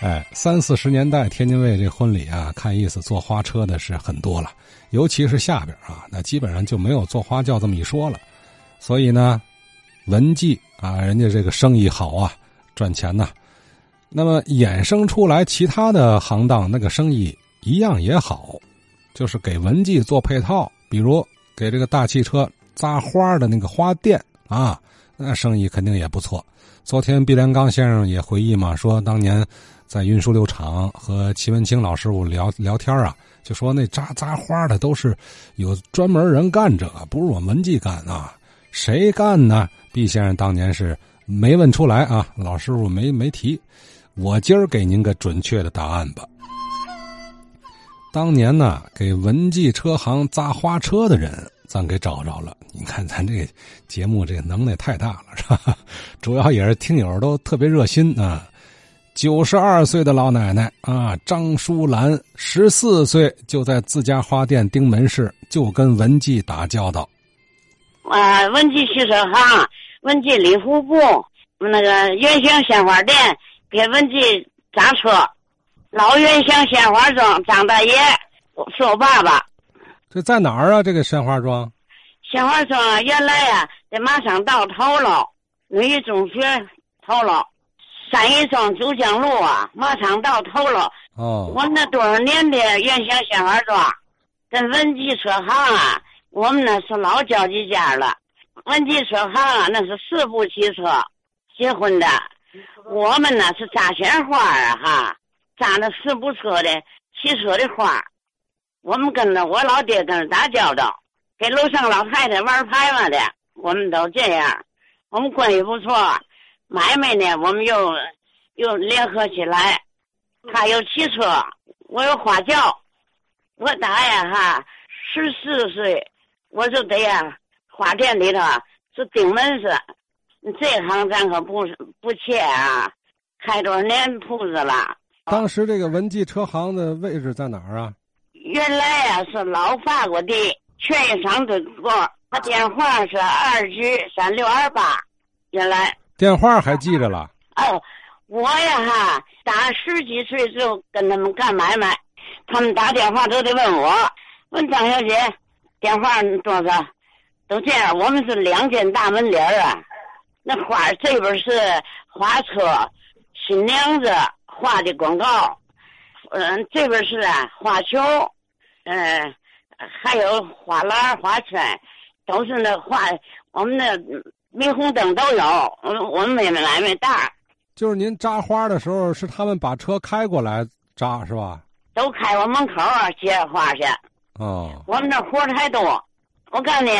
哎，三四十年代天津卫这婚礼啊，看意思坐花车的是很多了，尤其是下边啊，那基本上就没有坐花轿这么一说了。所以呢，文妓啊，人家这个生意好啊，赚钱呐。那么衍生出来其他的行当，那个生意一样也好，就是给文妓做配套，比如给这个大汽车扎花的那个花店啊，那生意肯定也不错。昨天毕连刚先生也回忆嘛，说当年。在运输六厂和齐文清老师傅聊聊天啊，就说那扎扎花的都是有专门人干这个，不是我们文记干啊。谁干呢？毕先生当年是没问出来啊，老师傅没没提。我今儿给您个准确的答案吧。当年呢，给文记车行扎花车的人，咱给找着了。你看咱这节目这个能耐太大了，是吧？主要也是听友都特别热心啊。九十二岁的老奶奶啊，张淑兰，十四岁就在自家花店盯门市，就跟文记打交道。啊，文记汽车行，文记礼服部，那个原香鲜花店给文记砸车，老原香鲜花庄张大爷是我爸爸。这在哪儿啊？这个鲜花庄？鲜花庄原来呀，在马上道头了，女一中学头了。三义庄九江路啊，马场道头了。哦，我那多少年的原先鲜花庄，跟文记车行啊，我们那是老交际家了。文记车行啊，那是四部汽车结婚的，我们呢是扎鲜花啊，哈，扎那四部车的汽车的花。我们跟着我老爹跟着打交道，给楼上老太太玩牌嘛的，我们都这样，我们关系不错。买卖呢，我们又又联合起来。他有汽车，我有花轿。我大呀哈，十四岁我就得呀，花店里头是顶门市。这行咱可不不怯啊，开多少年铺子了。当时这个文记车行的位置在哪儿啊？原来呀是老法国的权益商对过，他电话是二局三六二八，原来。电话还记着了。哦，我呀哈，打十几岁就跟他们干买卖，他们打电话都得问我，问张小姐，电话多少？都这样。我们是两间大门脸啊，那花这边是花车，新娘子画的广告，嗯，这边是啊花球，嗯，还有花篮、花圈，都是那花，我们那。霓虹灯都有，我我们没买没大。就是您扎花的时候，是他们把车开过来扎是吧？都开我门口接花去。哦。我们那活太多，我告诉你，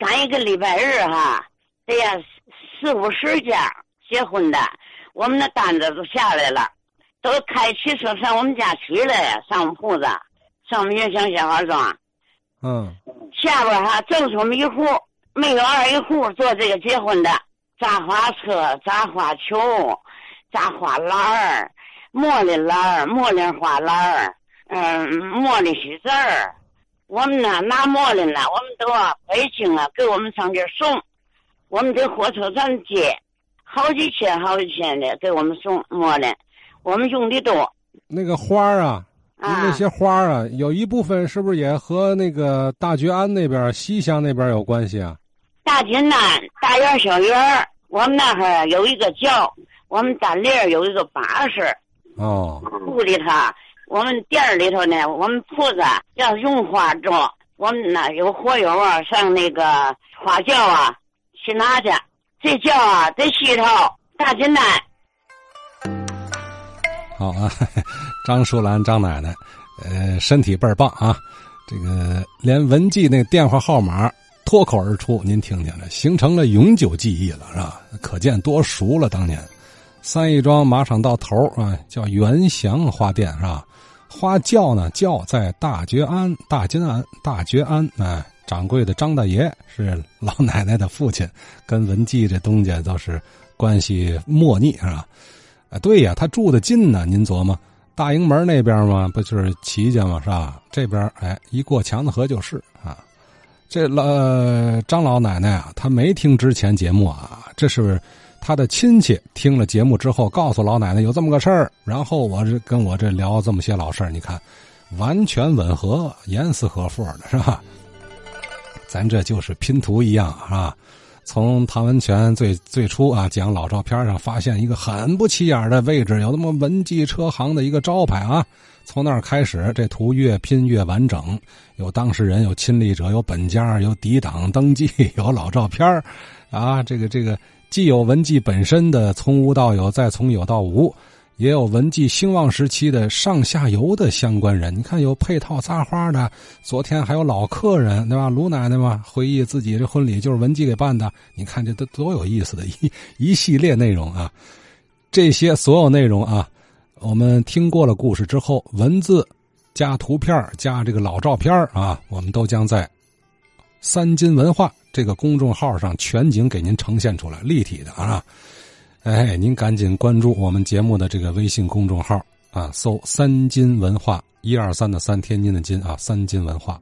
赶一个礼拜日哈，得呀四五十家结婚的，我们那单子都下来了，都开汽车上我们家取来，上我们铺子，上我们原乡鲜花庄。嗯。下边哈正是我们一户。没有二一户做这个结婚的，扎花车、扎花球、扎花篮儿、茉莉篮儿、茉莉花篮儿，嗯，茉莉喜字儿。我们呢拿茉莉呢，我们都啊北京啊给我们上这送，我们在火车站接，好几千好几千的给我们送茉莉，我们用的多。那个花儿啊。那些花啊，有一部分是不是也和那个大觉庵那边、西乡那边有关系啊？大金南大院小院我们那哈有一个窖，我们单立有一个巴士。哦。屋里头，我们店里头呢，我们铺子要用花种，我们那有火友啊，上那个花轿啊去拿去。这轿啊在西头大金南。好啊，张淑兰张奶奶，呃，身体倍儿棒啊，这个连文记那电话号码。脱口而出，您听听这，形成了永久记忆了，是吧？可见多熟了。当年，三义庄马场到头啊，叫元祥花店，是吧？花轿呢，轿在大觉庵、大金庵、大觉庵。哎，掌柜的张大爷是老奶奶的父亲，跟文记这东家倒是关系莫逆，是吧？啊，对呀，他住的近呢。您琢磨，大营门那边嘛，不就是齐家嘛，是吧？这边哎，一过强子河就是啊。这老张老奶奶啊，她没听之前节目啊，这是她的亲戚听了节目之后，告诉老奶奶有这么个事儿，然后我这跟我这聊这么些老事儿，你看，完全吻合，严丝合缝的是吧？咱这就是拼图一样啊！从唐文全最最初啊讲老照片上发现一个很不起眼的位置，有那么文记车行的一个招牌啊。从那儿开始，这图越拼越完整，有当事人，有亲历者，有本家，有抵挡登记，有老照片啊，这个这个既有文记本身的从无到有，再从有到无，也有文记兴旺时期的上下游的相关人。你看，有配套扎花的，昨天还有老客人，对吧？卢奶奶嘛，回忆自己这婚礼就是文记给办的。你看，这都多有意思的一 一系列内容啊！这些所有内容啊。我们听过了故事之后，文字加图片加这个老照片啊，我们都将在三金文化这个公众号上全景给您呈现出来，立体的啊！哎，您赶紧关注我们节目的这个微信公众号啊，搜“三金文化”，一二三的三，天津的津啊，三金文化。